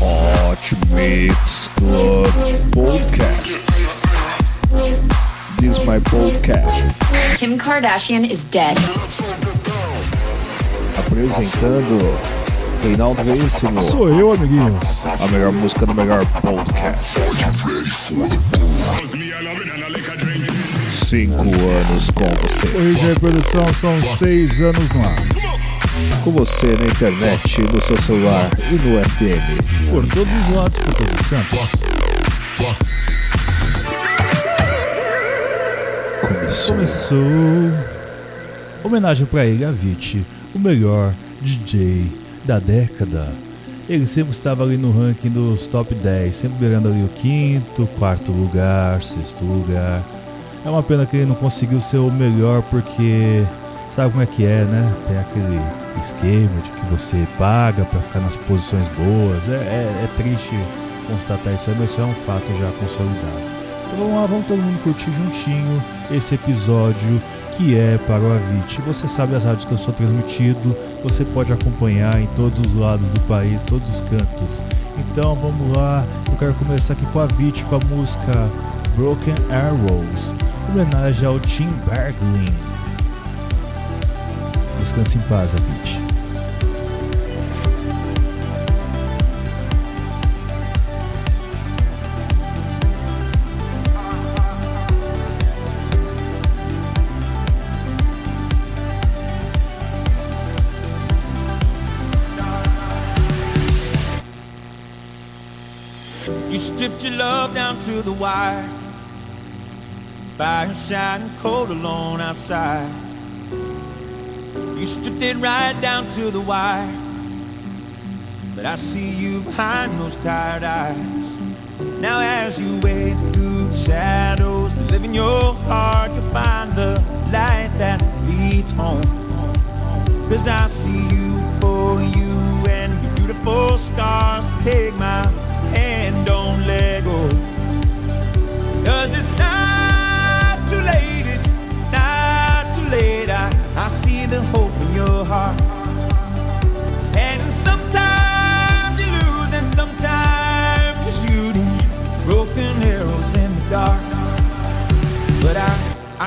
Hot Mix Club Podcast. This is my podcast. Kim Kardashian is dead. Apresentando Reinaldo Veríssimo. Sou eu, amiguinhos. A melhor música do melhor podcast. Cinco anos com você. Corrigir a produção, são seis anos no ar. Com você na internet, no seu celular e no FM. Por todos os lados, por todos os cantos. Começou. Começou. Homenagem pra ele, Avicii, o melhor DJ da década. Ele sempre estava ali no ranking dos top 10, sempre beirando ali o quinto, quarto lugar, sexto lugar. É uma pena que ele não conseguiu ser o melhor porque sabe como é que é, né? Tem aquele esquema de que você paga para ficar nas posições boas. É, é, é triste constatar isso aí, mas isso é um fato já consolidado. Então vamos lá, vamos todo mundo curtir juntinho esse episódio que é para o Avicii. Você sabe as rádios que eu sou transmitido, você pode acompanhar em todos os lados do país, todos os cantos. Então vamos lá, eu quero começar aqui com a Avicii com a música Broken Arrows, homenagem ao Tim Bergling. Descanse em paz, Avicii. You stripped your love down to the wire. Fire shining cold alone outside. You stripped it right down to the wire. But I see you behind those tired eyes. Now, as you wade through the shadows that live in your heart, you'll find the light that leads home. Cause I see you for you and your beautiful scars. Take my hand, don't let go. Cause it's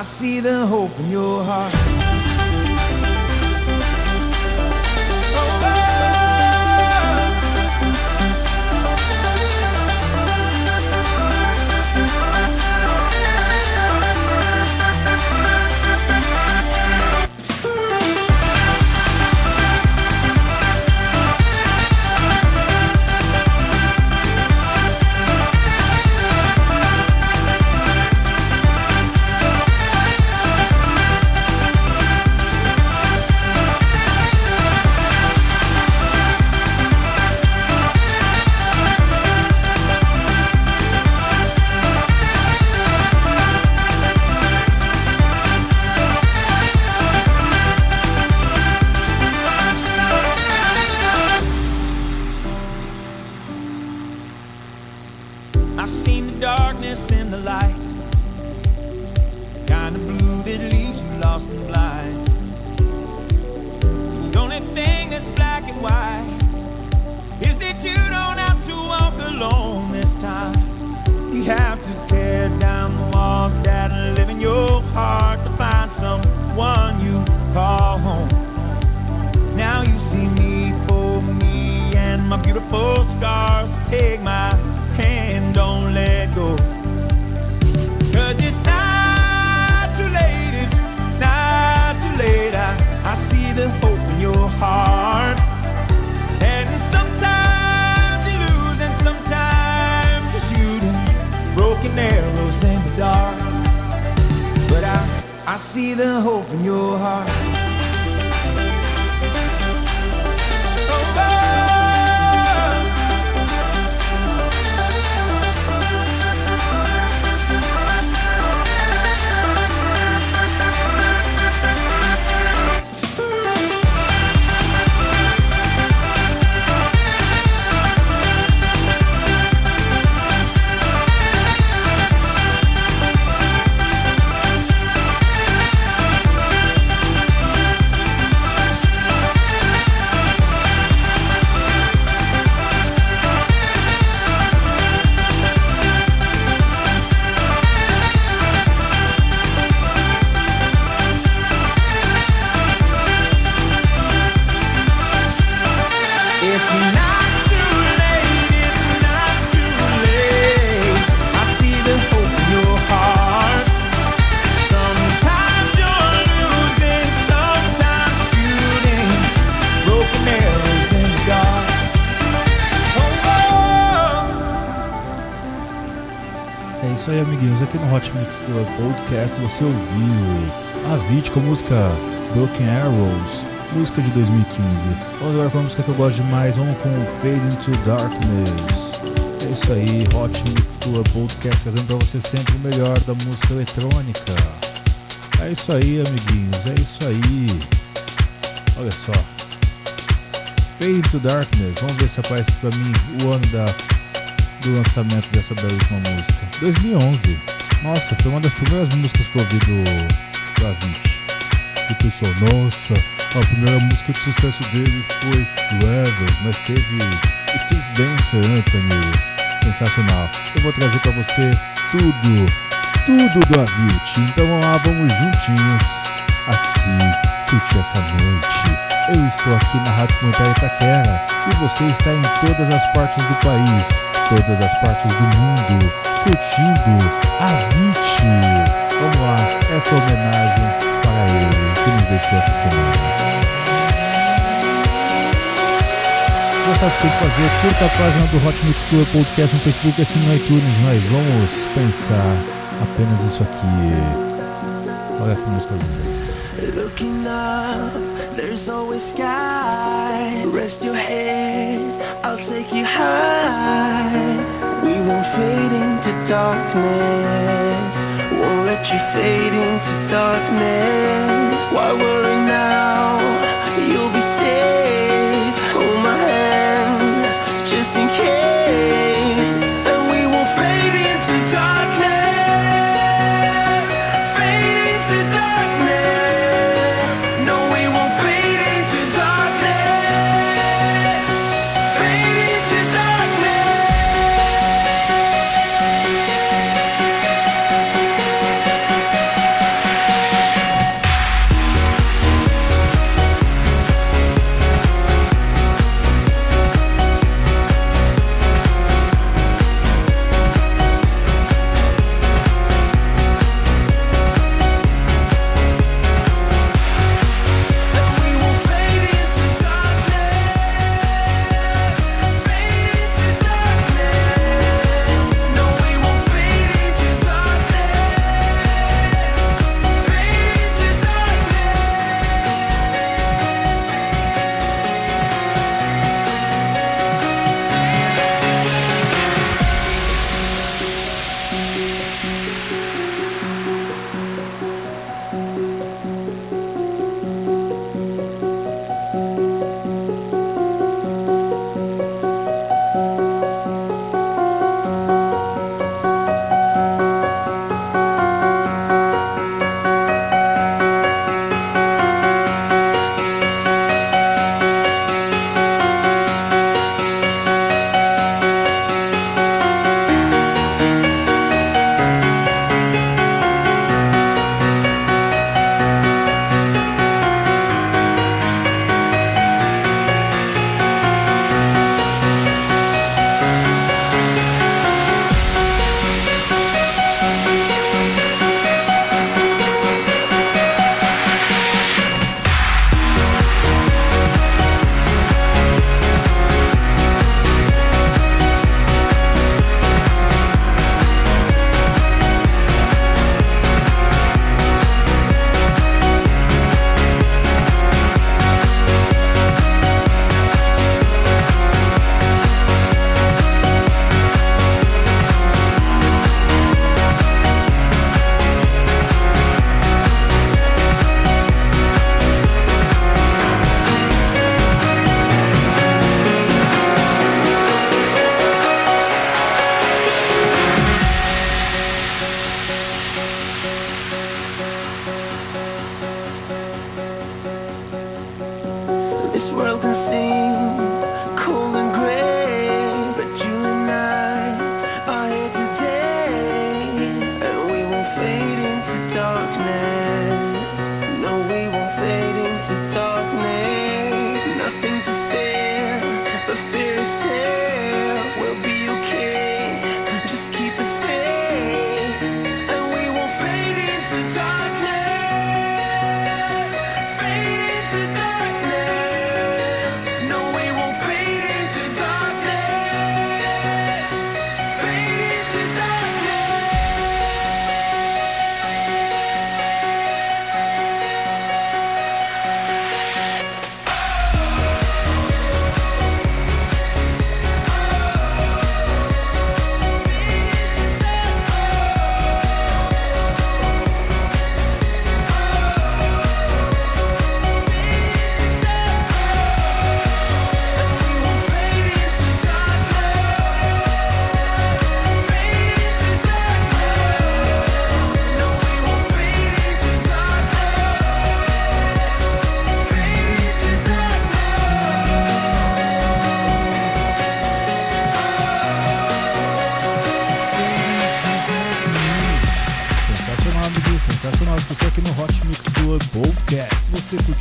I, see the hope in your heart. Broken arrows in the dark. But I, I see the hope in your heart. Podcast você ouviu a Vit com a música Broken Arrows, música de 2015. Vamos agora com a música que eu gosto demais. Vamos com Fade into Darkness. É isso aí, Hot Mix Club Podcast trazendo pra você sempre o melhor da música eletrônica. É isso aí, amiguinhos. É isso aí. Olha só. Fade into Darkness. Vamos ver se aparece pra mim o ano da, do lançamento dessa belíssima música. 2011. Nossa, foi uma das primeiras músicas que eu ouvi do, do Avicii. E pessoal, nossa, a primeira música de sucesso dele foi Ever, mas teve Steve Dancer antes, amigos. Sensacional. Eu vou trazer pra você tudo, tudo do Avicii. Então vamos lá, vamos juntinhos aqui curtir essa noite. Eu estou aqui na Rádio Comunitária Itaquera e você está em todas as partes do país, todas as partes do mundo, curtindo Avicii. Vamos lá, essa homenagem para ele que nos deixou essa semana. Já sabe o que tem que fazer, curta a página do Hot Mix Club Podcast no Facebook, assim no iTunes, nós vamos pensar apenas isso aqui. Olha que música linda. Looking up, there's always sky. Rest your head, I'll take you high. We won't fade into darkness. Won't let you fade into darkness. Why worry now? You'll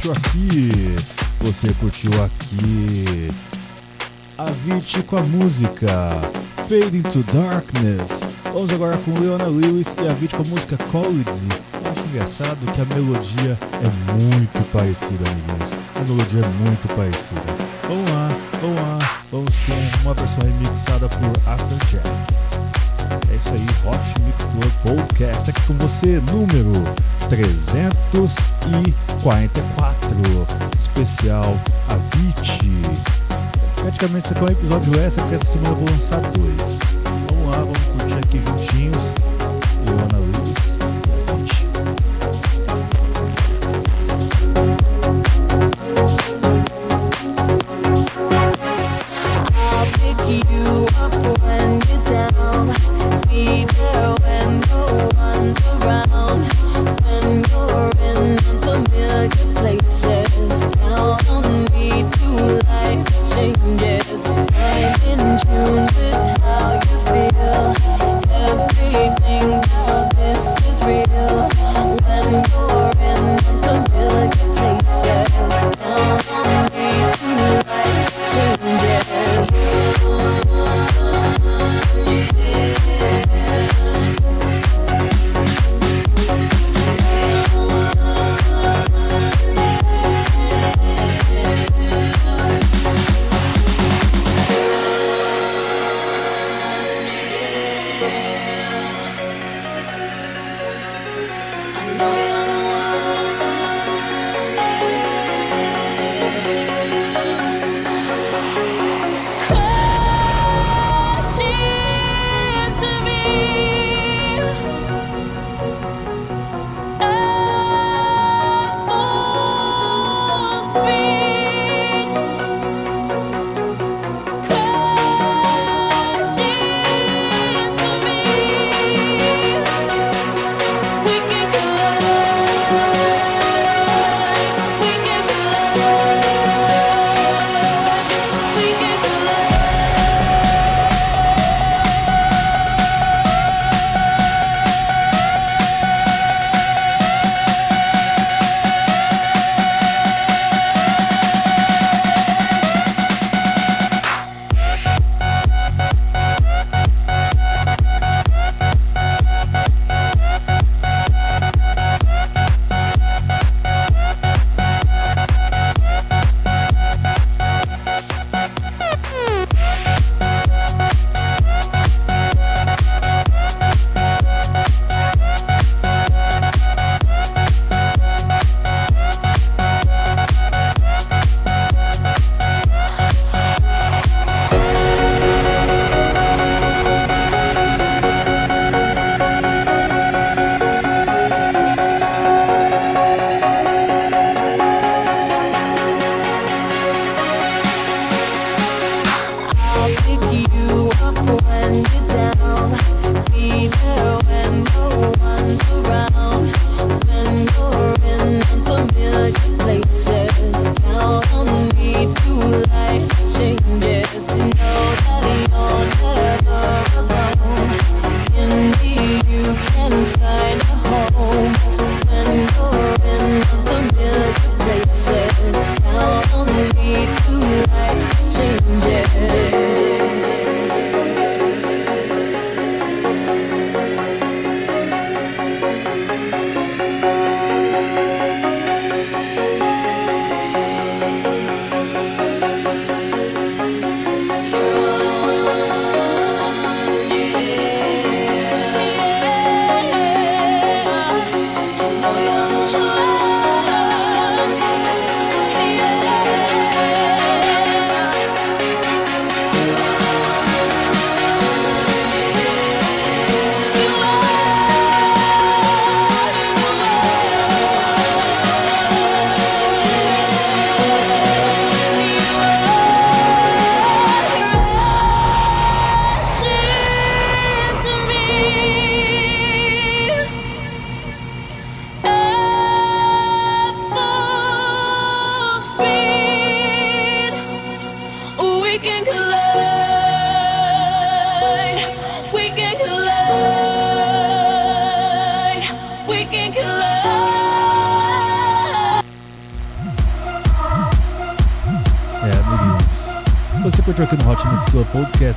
curtiu aqui? Você curtiu aqui? A Avicii com a música Fade into Darkness. Vamos agora com Leona Lewis e a Avicii com a música College. Eu acho engraçado que a melodia é muito parecida, amiguinhos. A melodia é muito parecida. Vamos lá, vamos lá, vamos com uma versão remixada por Afrojack. É isso aí, Hot Mix Club Podcast aqui com você, número 344, especial Avicii. Praticamente isso aqui é um episódio extra, porque essa semana eu vou lançar dois. Vamos lá, vamos curtir aqui juntinhos.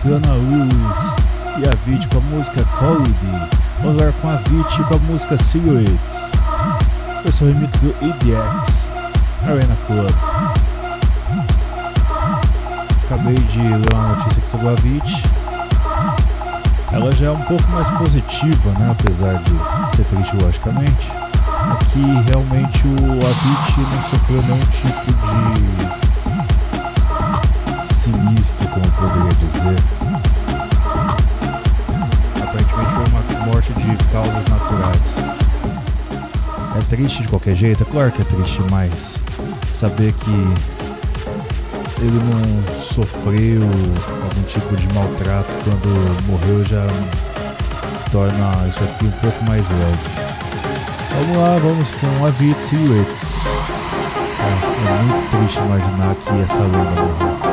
Podcast Ana Luz e a Vit com a música Holiday. Vamos lá com a Vit com a música Silhouettes. Esse é o remix do EDX Arena Club. Acabei de ler uma notícia aqui sobre a Vit. Ela já é um pouco mais positiva, né? Apesar de ser triste logicamente. Aqui realmente o Avit não sofreu nenhum tipo de poderia dizer. Aparentemente foi uma morte de causas naturais. É triste de qualquer jeito, é claro que é triste, mas saber que ele não sofreu algum tipo de maltrato quando morreu já torna isso aqui um pouco mais leve. Vamos lá, vamos com a Vit Silhouettes. É, é muito triste imaginar que essa lenda morreu.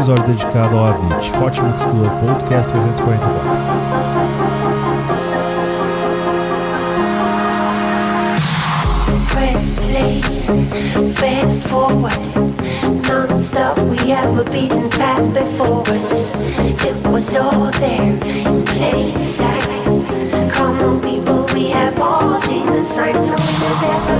Episódio dedicado ao Avit, Hot Mix Club Podcast 344. fast forward, non-stop. We have a beaten path before us. It was all there in plain sight. People, we have all seen the signs, so we never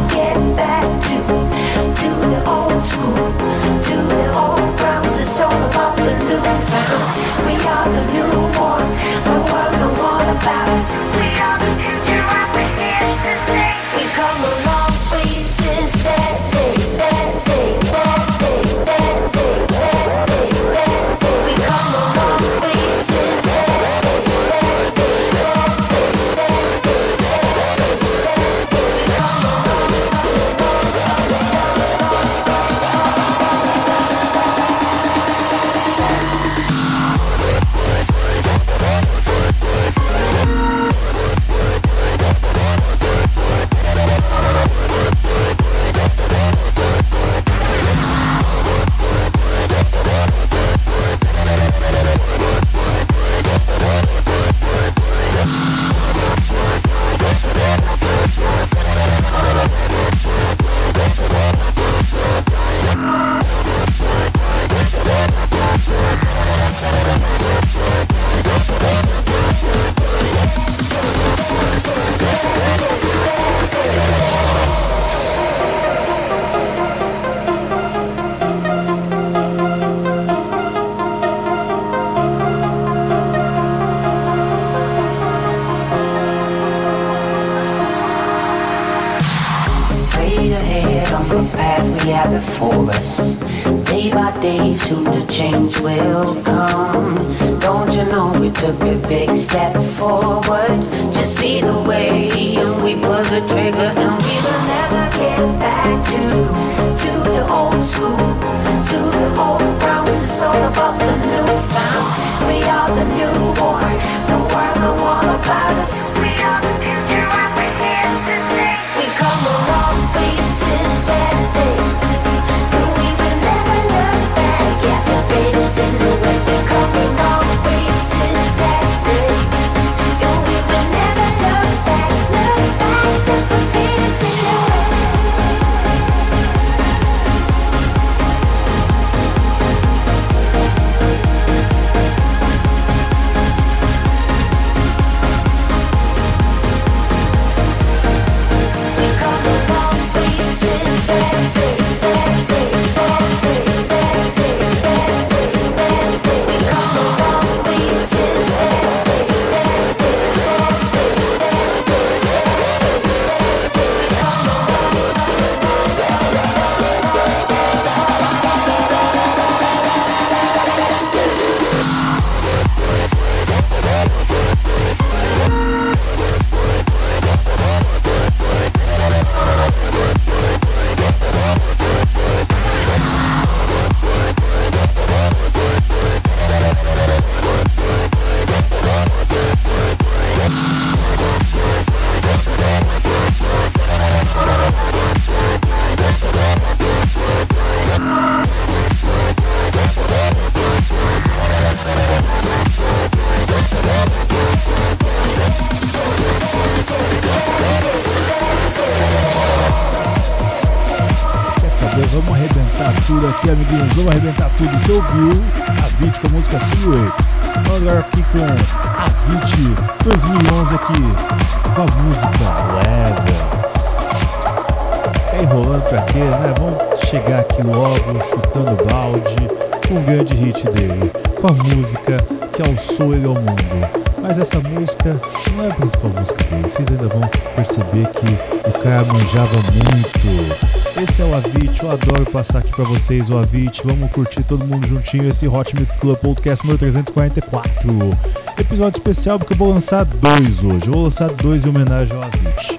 pra vocês o Avit. Vamos curtir todo mundo juntinho esse Hot Mix Club Podcast número 344. Episódio especial porque eu vou lançar dois hoje. Eu vou lançar dois em homenagem ao Avit.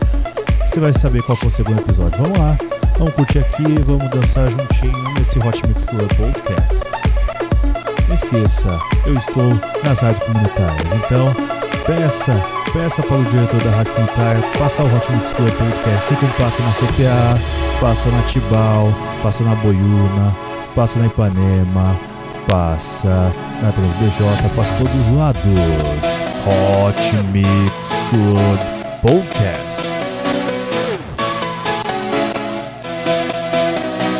Você vai saber qual foi o segundo episódio. Vamos lá, vamos curtir aqui, vamos dançar juntinho nesse Hot Mix Club Podcast. Não esqueça, eu estou nas rádios comunitárias, então peça, peça para o diretor da comunitária passar o Hot Mix Club Podcast. Sempre passa na CTA, passa na Tibau, passa na Boiúna, passa na Ipanema, passa na TransBJ, passa todos os lados. Hot Mix Club Podcast.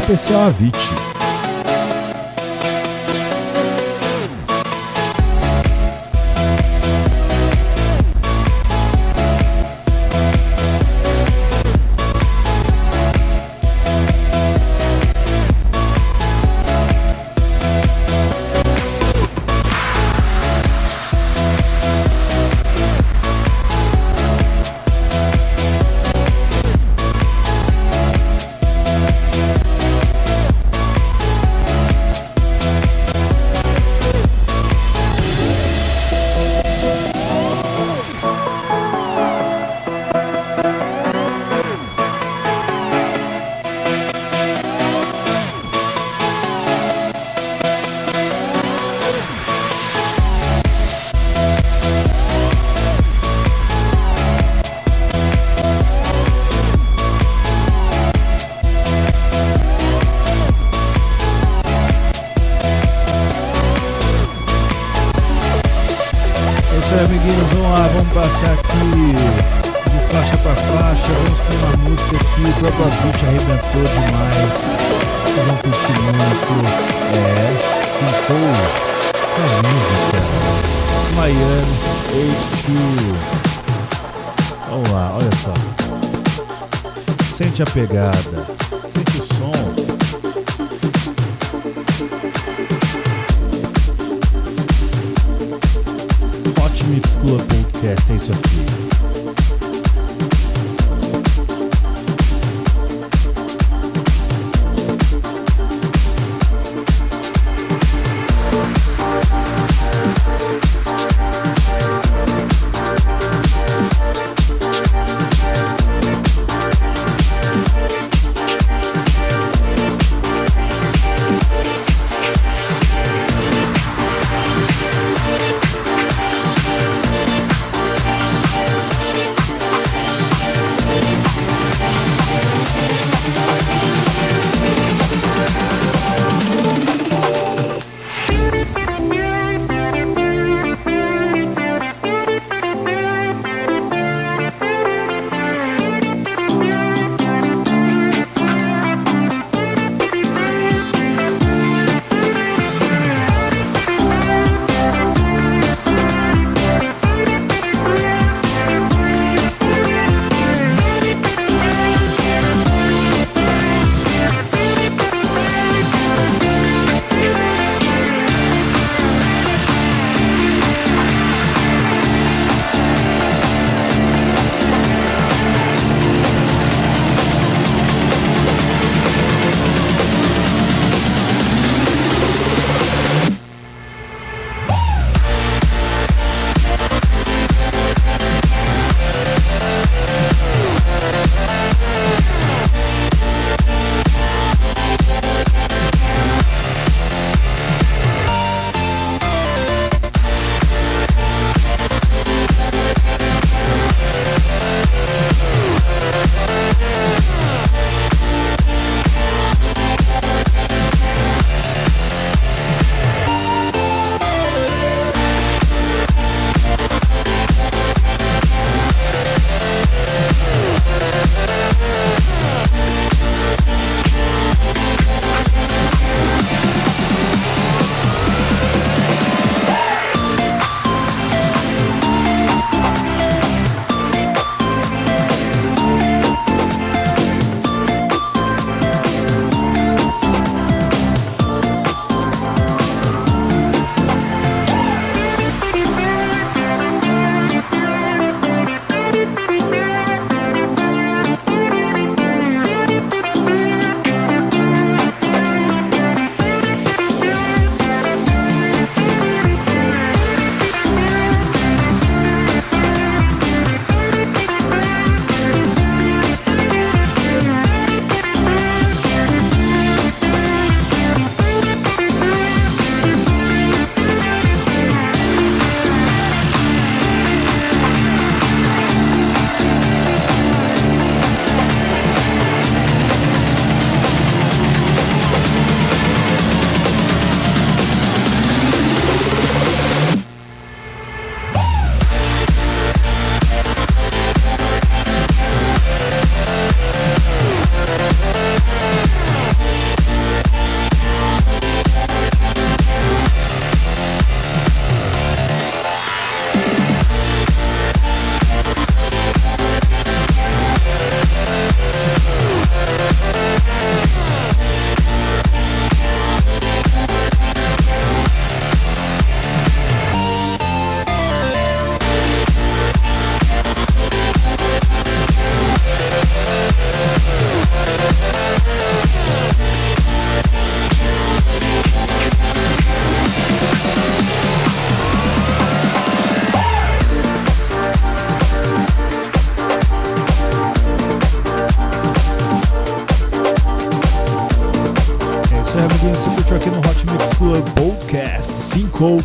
Especial Avicii.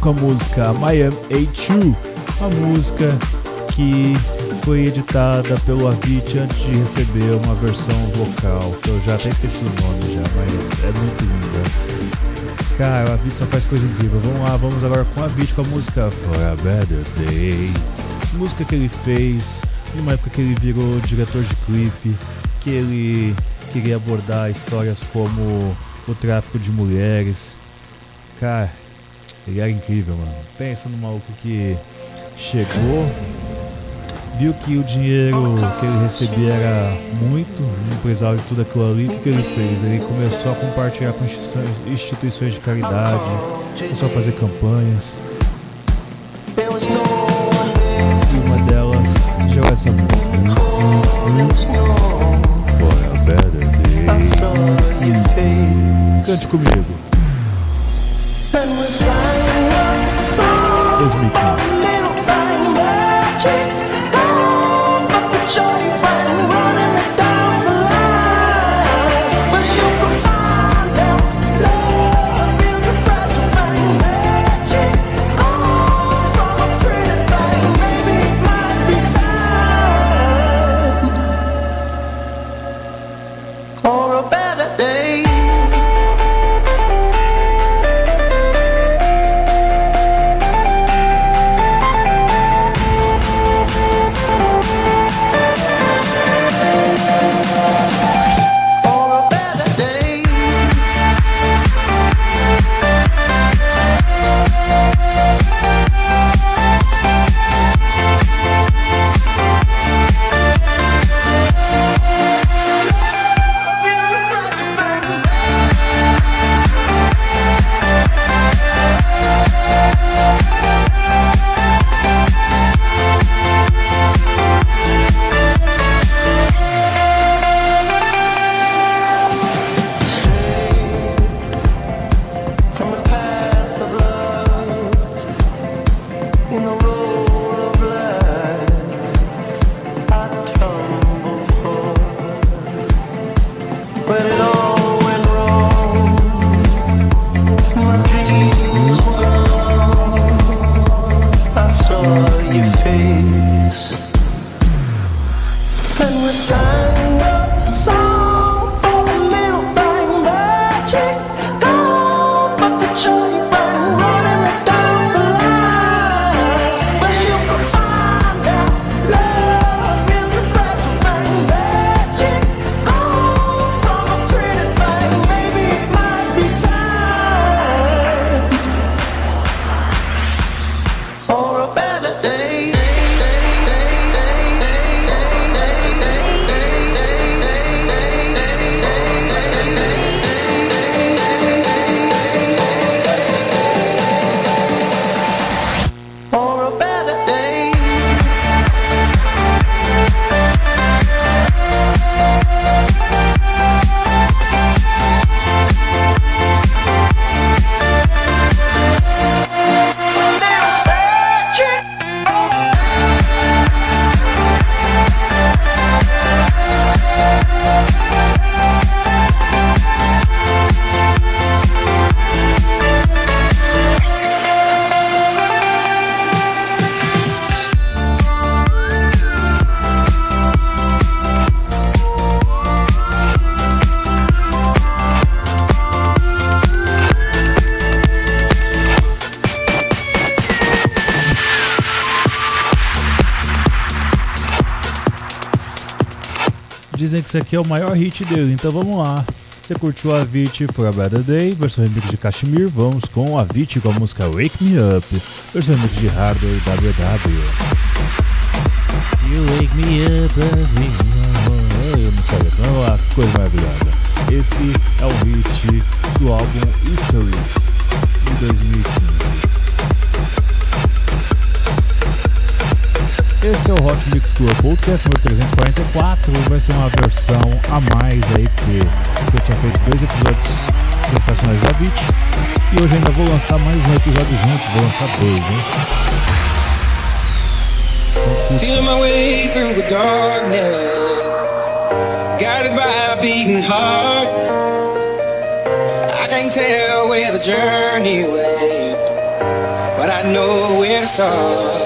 Com a música Miami A2, a música que foi editada pelo Avicii antes de receber uma versão vocal, que eu já até esqueci o nome já, mas é muito linda. Cara, o Avicii só faz coisa incrível. Vamos lá, vamos agora com a Avicii com a música For a Better Day. Música que ele fez numa época que ele virou diretor de clipe, que ele queria abordar histórias como o tráfico de mulheres. Cara, ele era incrível, mano. Pensa no maluco que chegou, viu que o dinheiro que ele recebia era muito, um empresário de tudo aquilo ali. O que, que ele fez? Ele começou a compartilhar com instituições, instituições de caridade, começou a fazer campanhas. E uma delas gerou essa música. Cante comigo. Isso aqui é o maior hit dele, então vamos lá. Você curtiu a Avicii For a Better Day, versão remix de Kashmir, vamos com a Avicii com a música Wake Me Up, versão remix de Hardware WW. You wake me up, up. Eu não sabia, vamos lá, que coisa maravilhosa. Esse é o hit do álbum Histories, de 2015. Esse é o Hot Mix Club Podcast número 344. Vai ser uma versão a mais aí, porque eu tinha feito dois episódios sensacionais da Beat. E hoje ainda vou lançar mais um episódio junto, vou lançar dois, hein? Feeling my way through the darkness, guided by a beating heart. I can't tell where the journey went, I know where to start.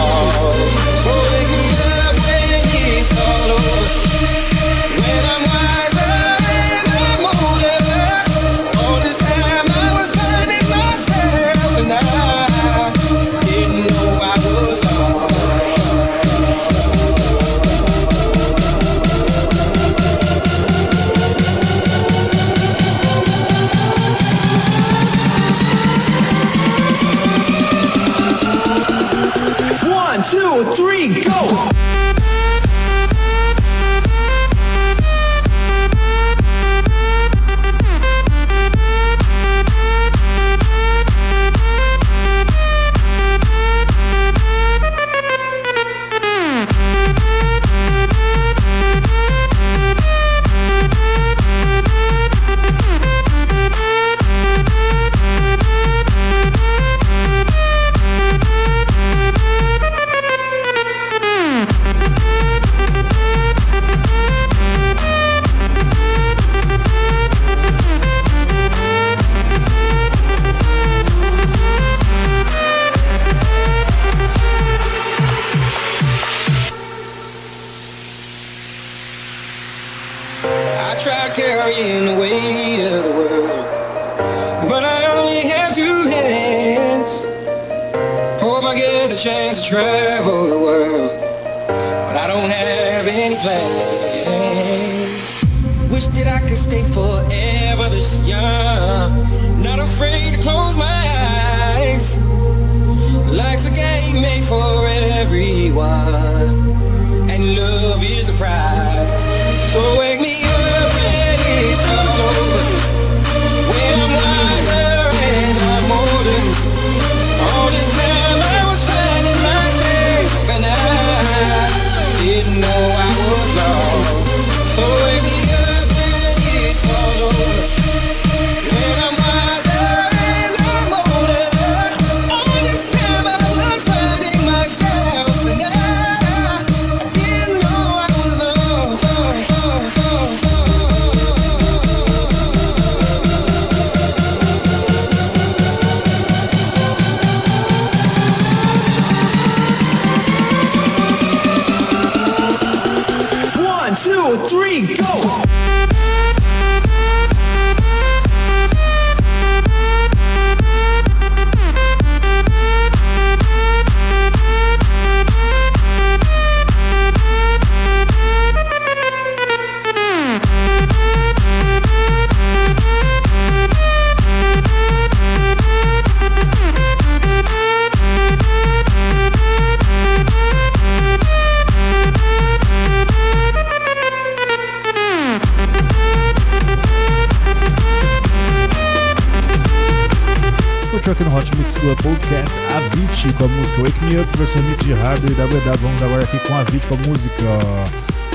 Com a música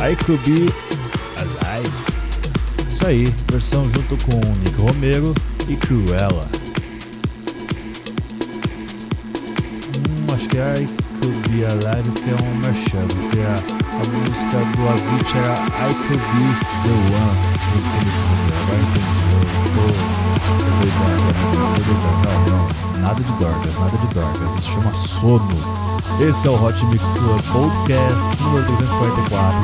I Could Be Alive. Isso aí, versão junto com Nick Romero e Cruella. Hum, acho que é I Could Be Alive que é um merchan, porque a, a música do Avicii era I Could Be The One. Agora entendi. Nada de dorgas, nada de dorgas. Isso chama sono. Esse é o Hot Mix Club Podcast número 344,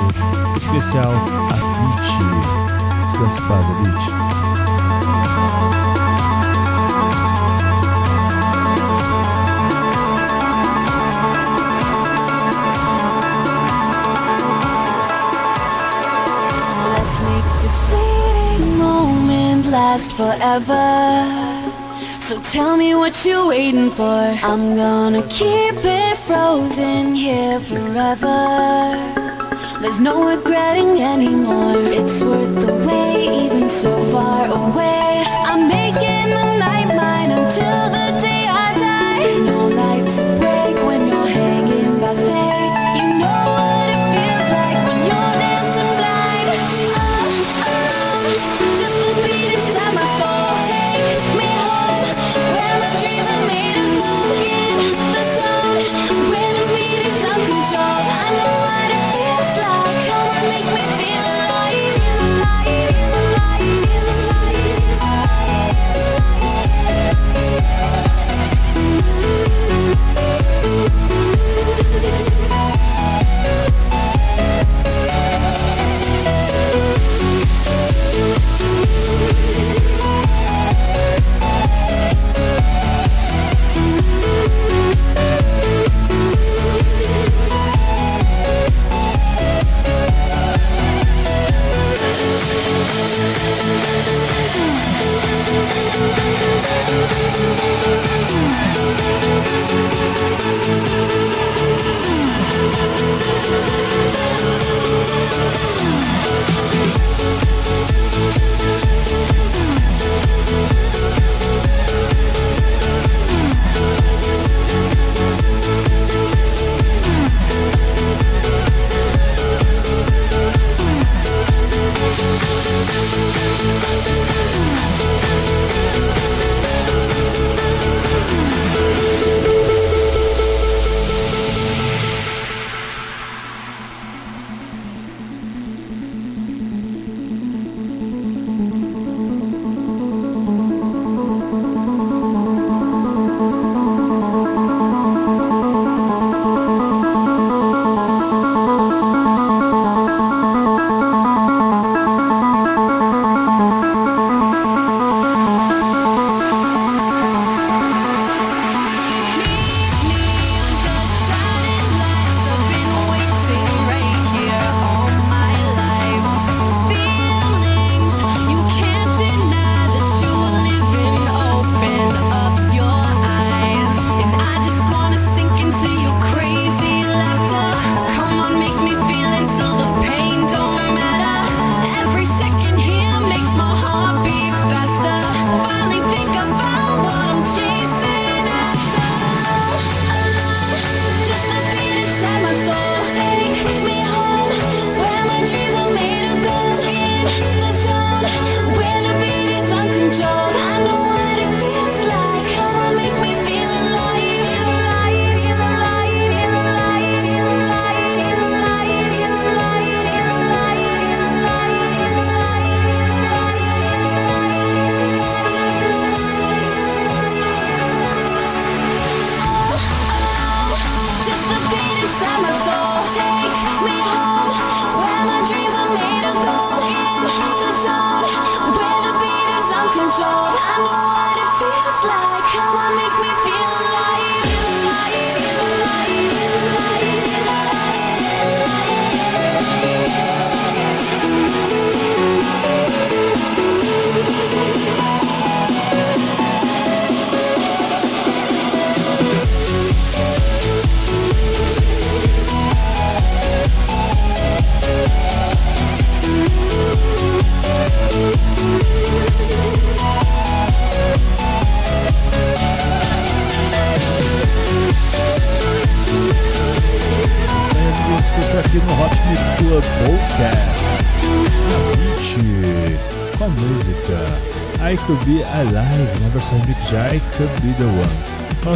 especial Avicii. Descanse em paz, moment last forever. So tell me what you're waiting for. I'm gonna keep it frozen here forever. There's no regretting anymore. It's worth the wait, even so far away. I'm making the night mine until the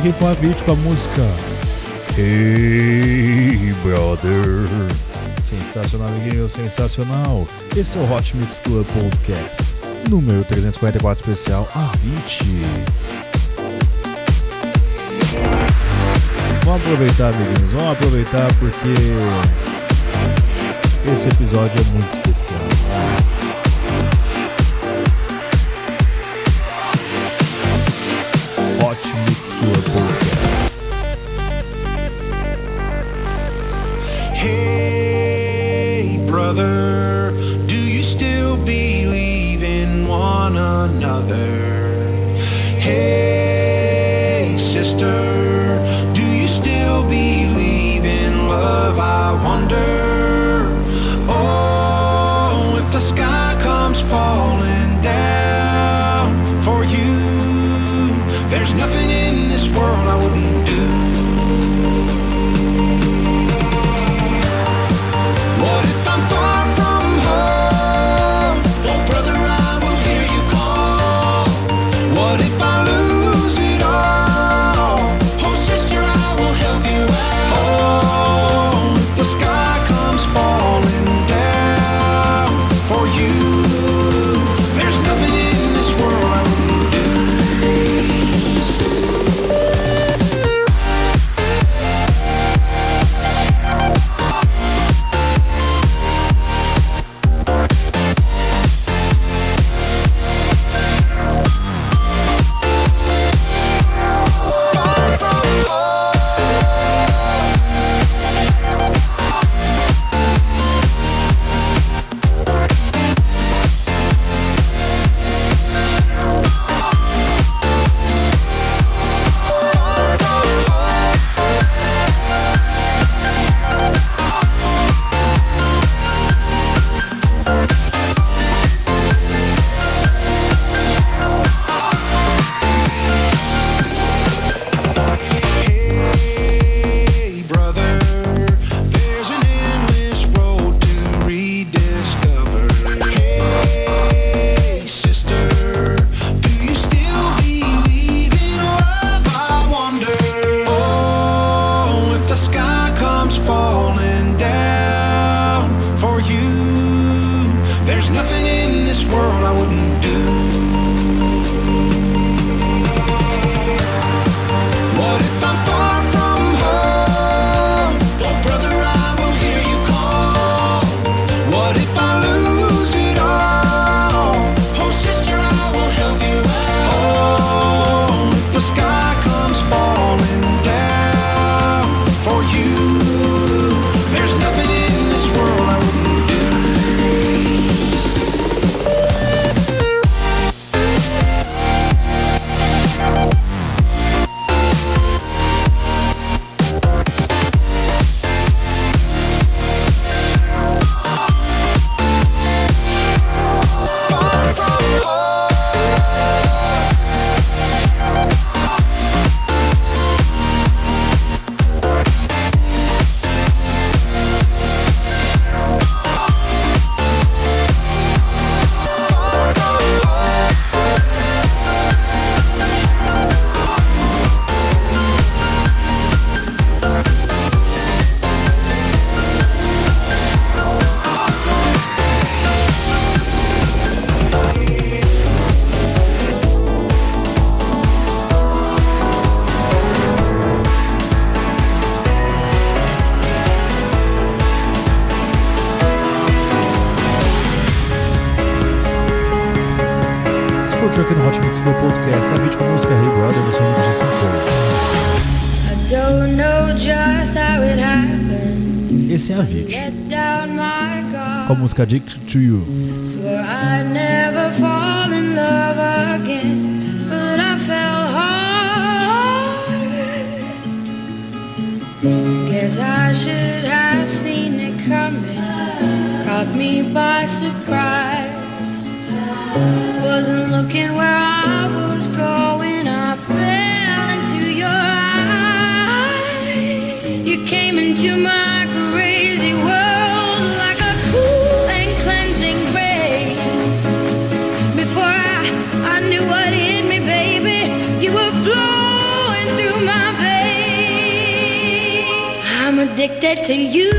Com a música Hey Brother. Sensacional, amiguinho, sensacional. Esse é o Hot Mix Club Podcast, número 344 especial Avicii. Vamos aproveitar, amiguinhos, vamos aproveitar porque esse episódio é muito especial. caught me by surprise. Wasn't looking where I was going. I fell into your eyes. You came into my crazy world like a cool and cleansing rain. Before I, I knew what hit me, baby, you were flowing through my veins. I'm addicted to you.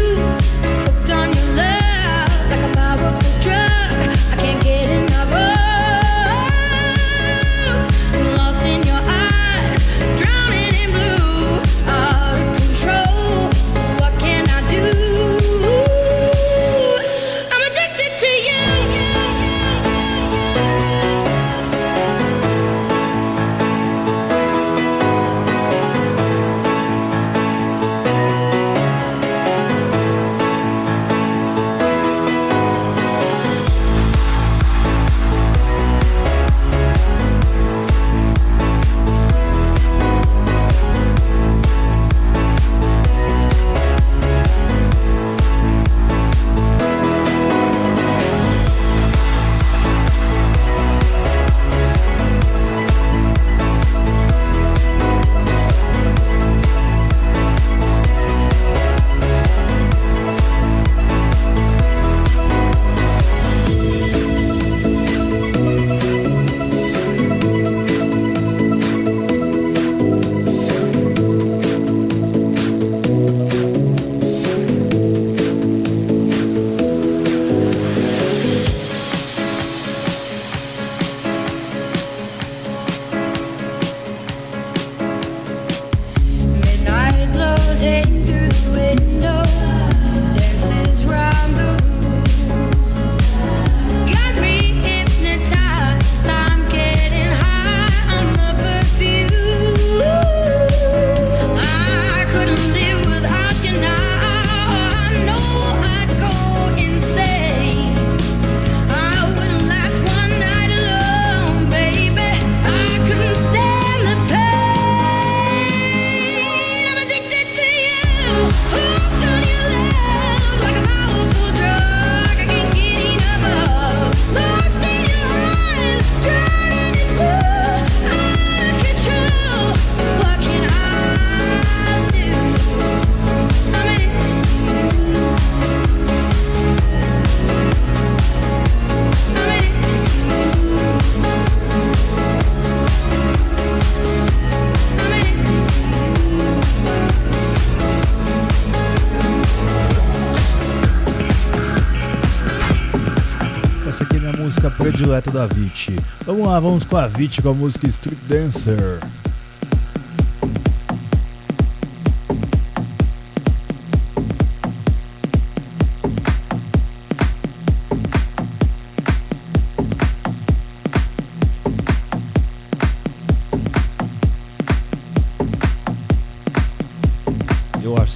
Predileta da Avicii. Vamos lá, vamos com a Avicii com a música Street Dancer.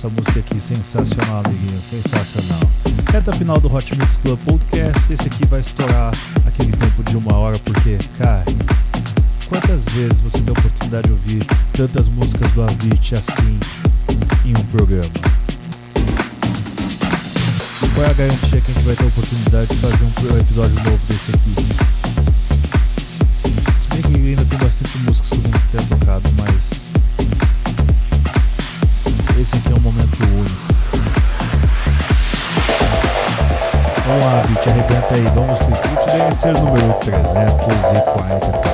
Essa música aqui sensacional, amiguinho, sensacional. Reta final do Hot Mix Club Podcast. Esse aqui vai estourar Avicii assim em um programa? Qual é a garantia que a gente vai ter a oportunidade de fazer um episódio novo desse aqui? Se bem que ainda tem bastante músicas que eu não tenho tocado, mas esse aqui é um momento único. Vamos lá, Vit, arrebenta aí. Vamos com o Street Dancer número 344.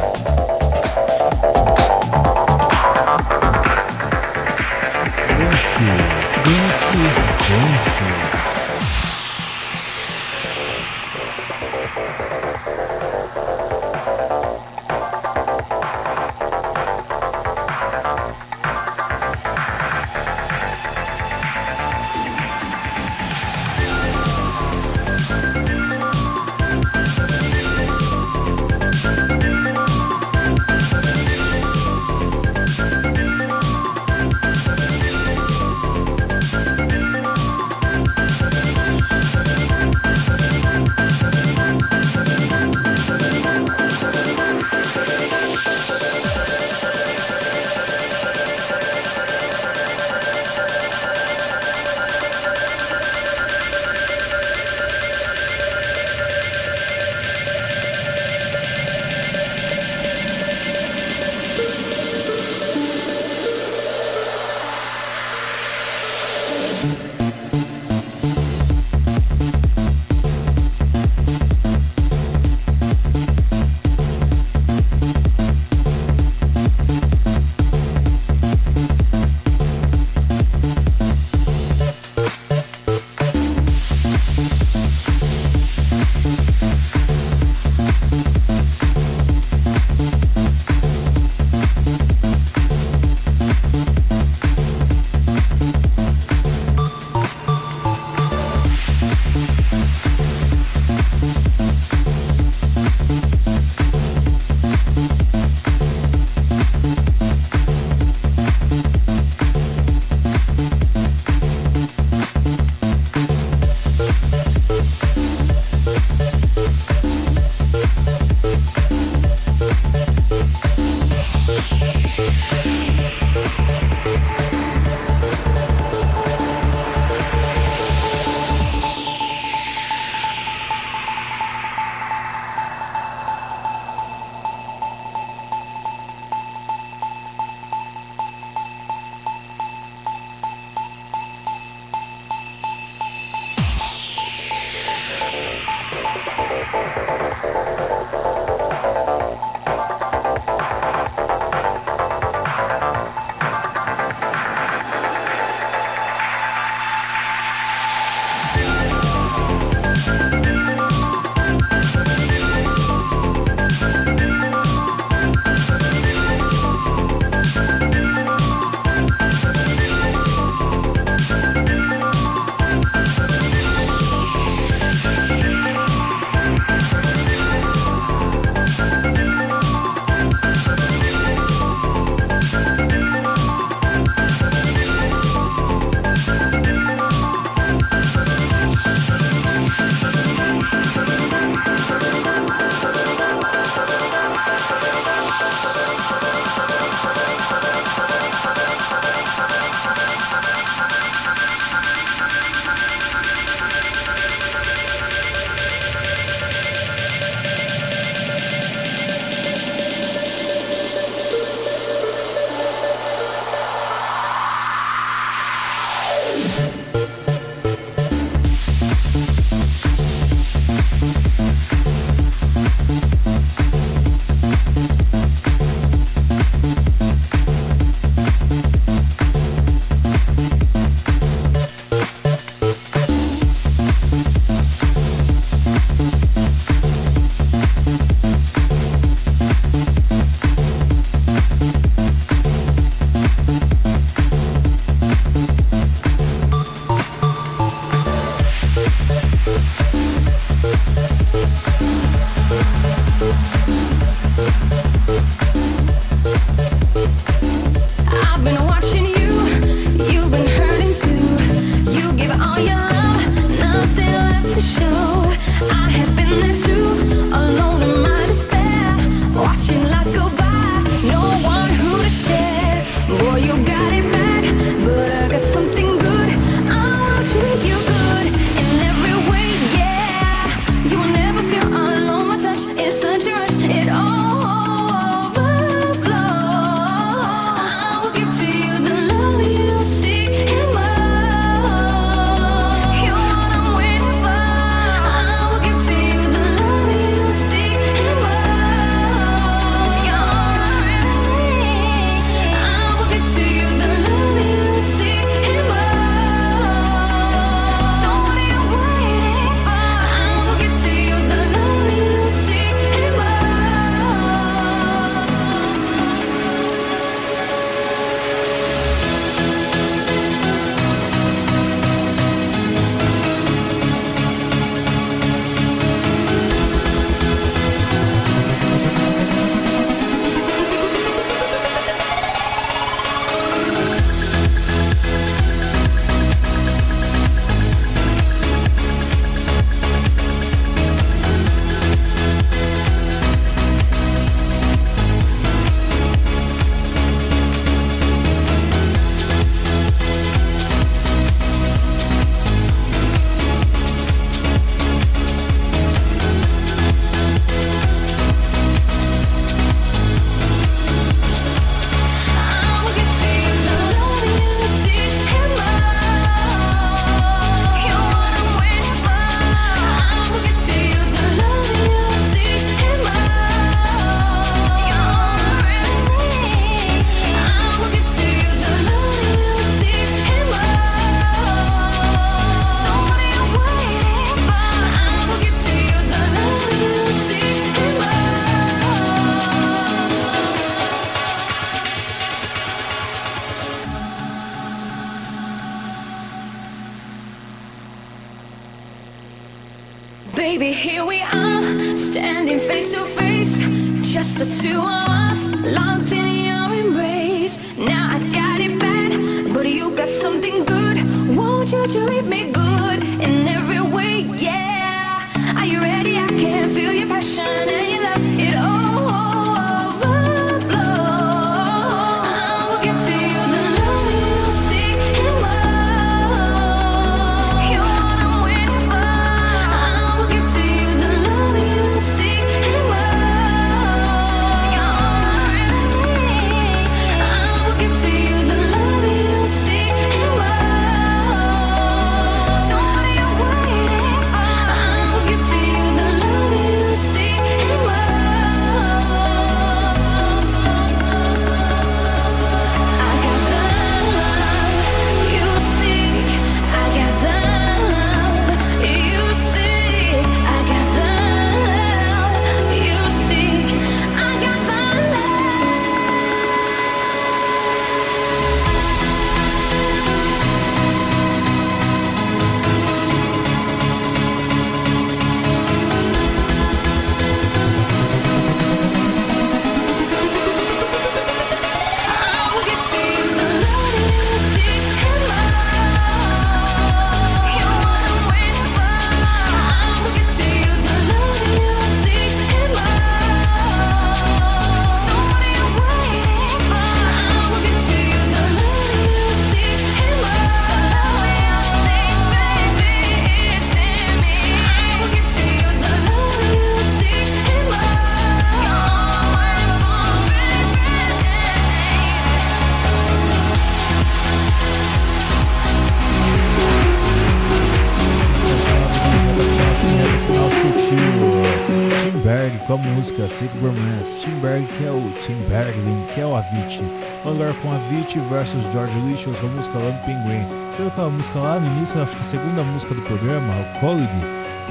com a Avicii versus George Licious a música Pinguim. Penguin. Teve aquela música lá no início, acho que a segunda música do programa, o Colid.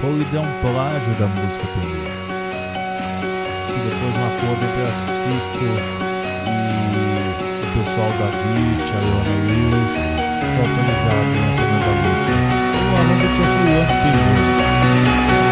Colid é um plágio da música Penguin. E depois uma corda entre a Cico e o pessoal da Avicii, a Leona Lewis, foi autorizado nessa né, mesma música. Normalmente eu tinha que Lone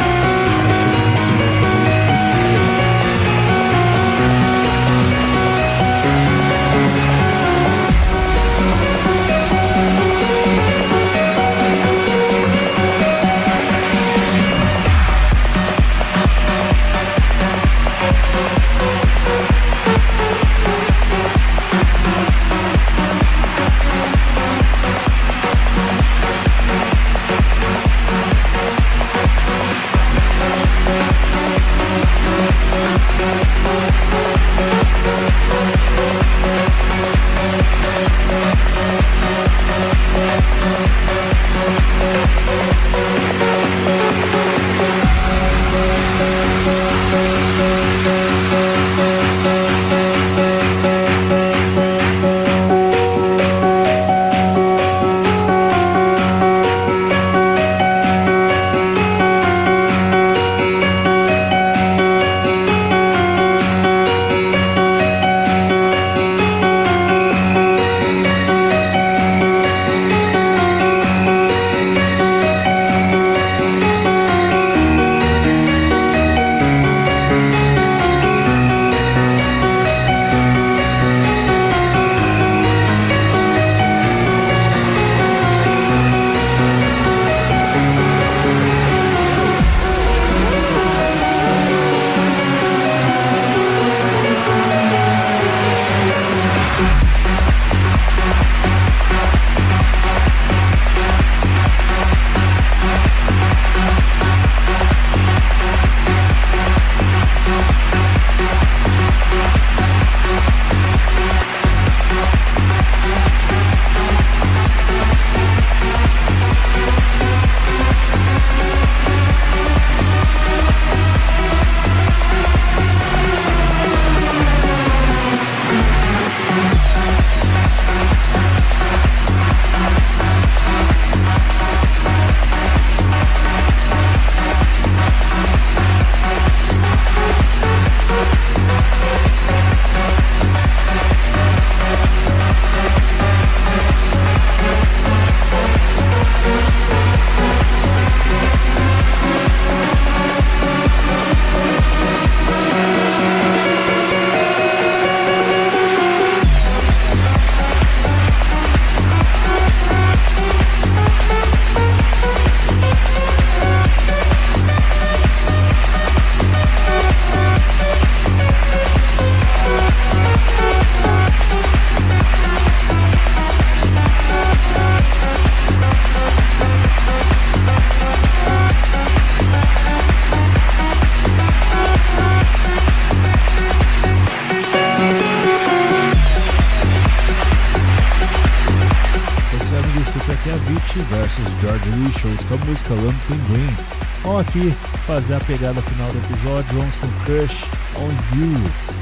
Green. Vamos aqui fazer a pegada final do episódio, vamos com Crush on You,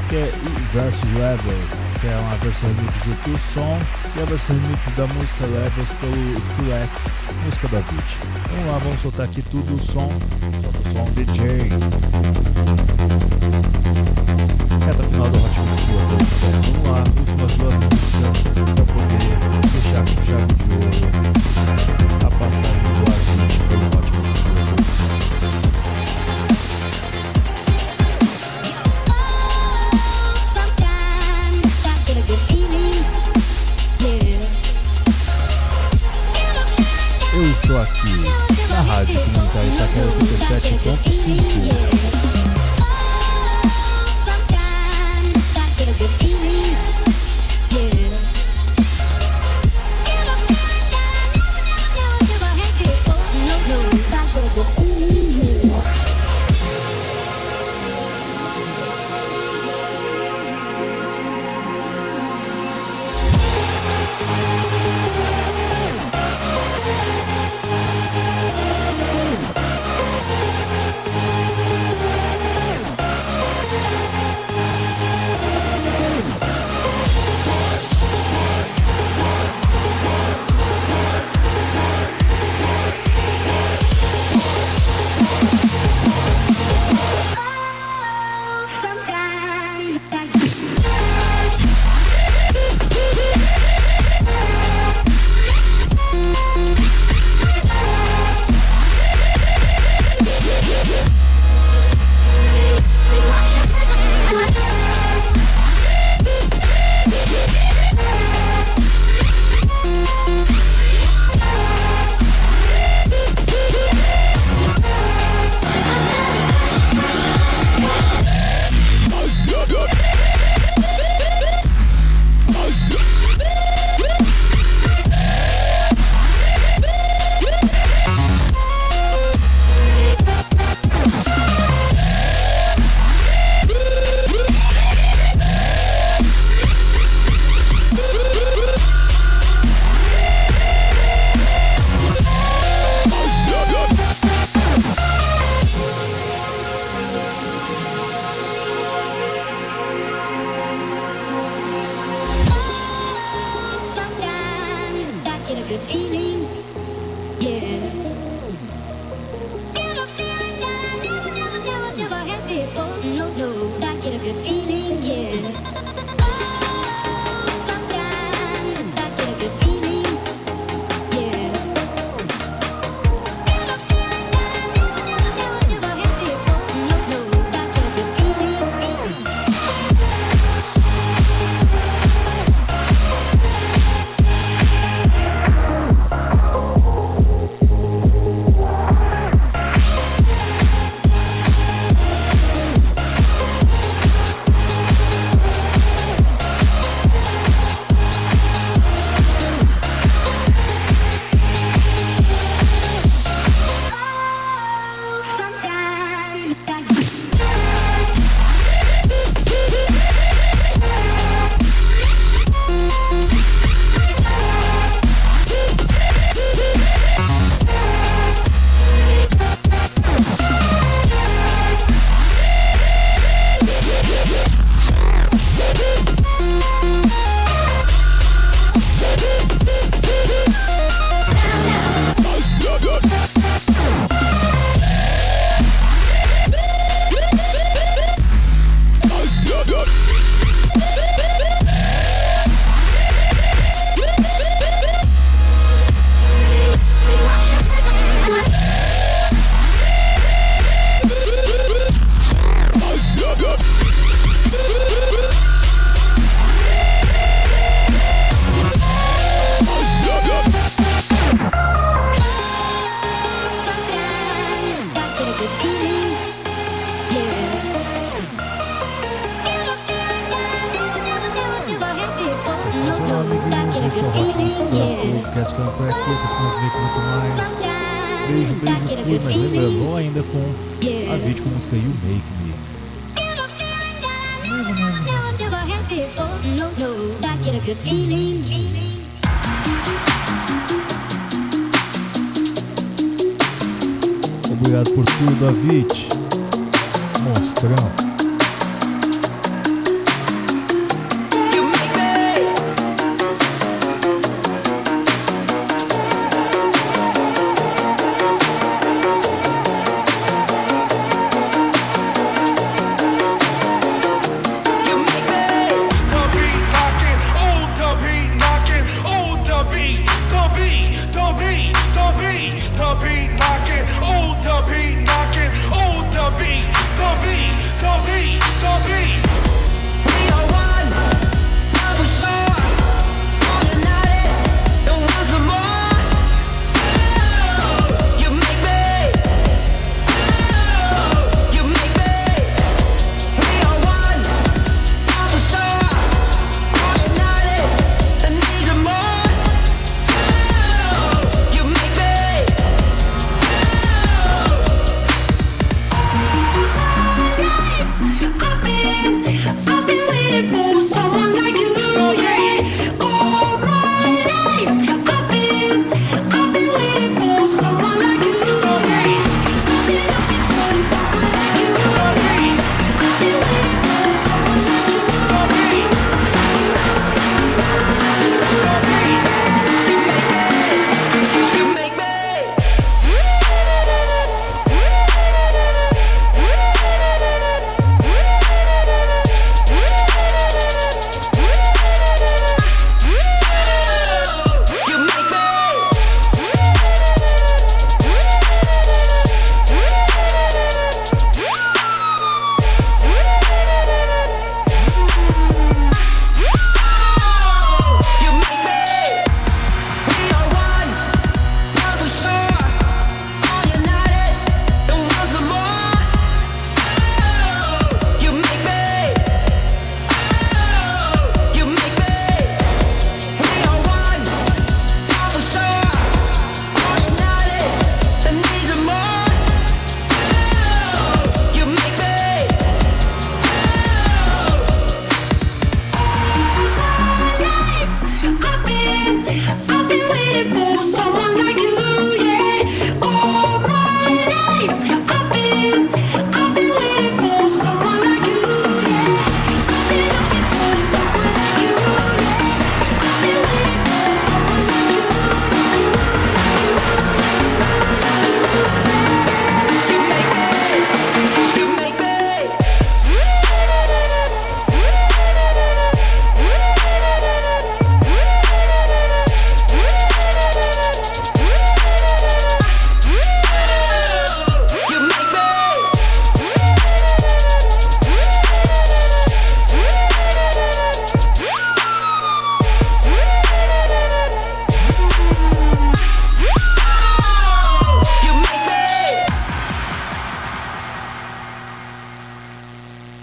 que é versus Level, que é uma versão remix do Kill Song e a versão remix da música Levels pelo Skrillex, música da Avicii. Vamos lá, vamos soltar aqui tudo o som, solta o som DJ. Reta final do Hot Mix Club, vamos lá, últimas duas músicas para poder fechar com chave de ouro a passagem do Avicii pelo Hot Mix 在打开的这个赛季中，不辛苦。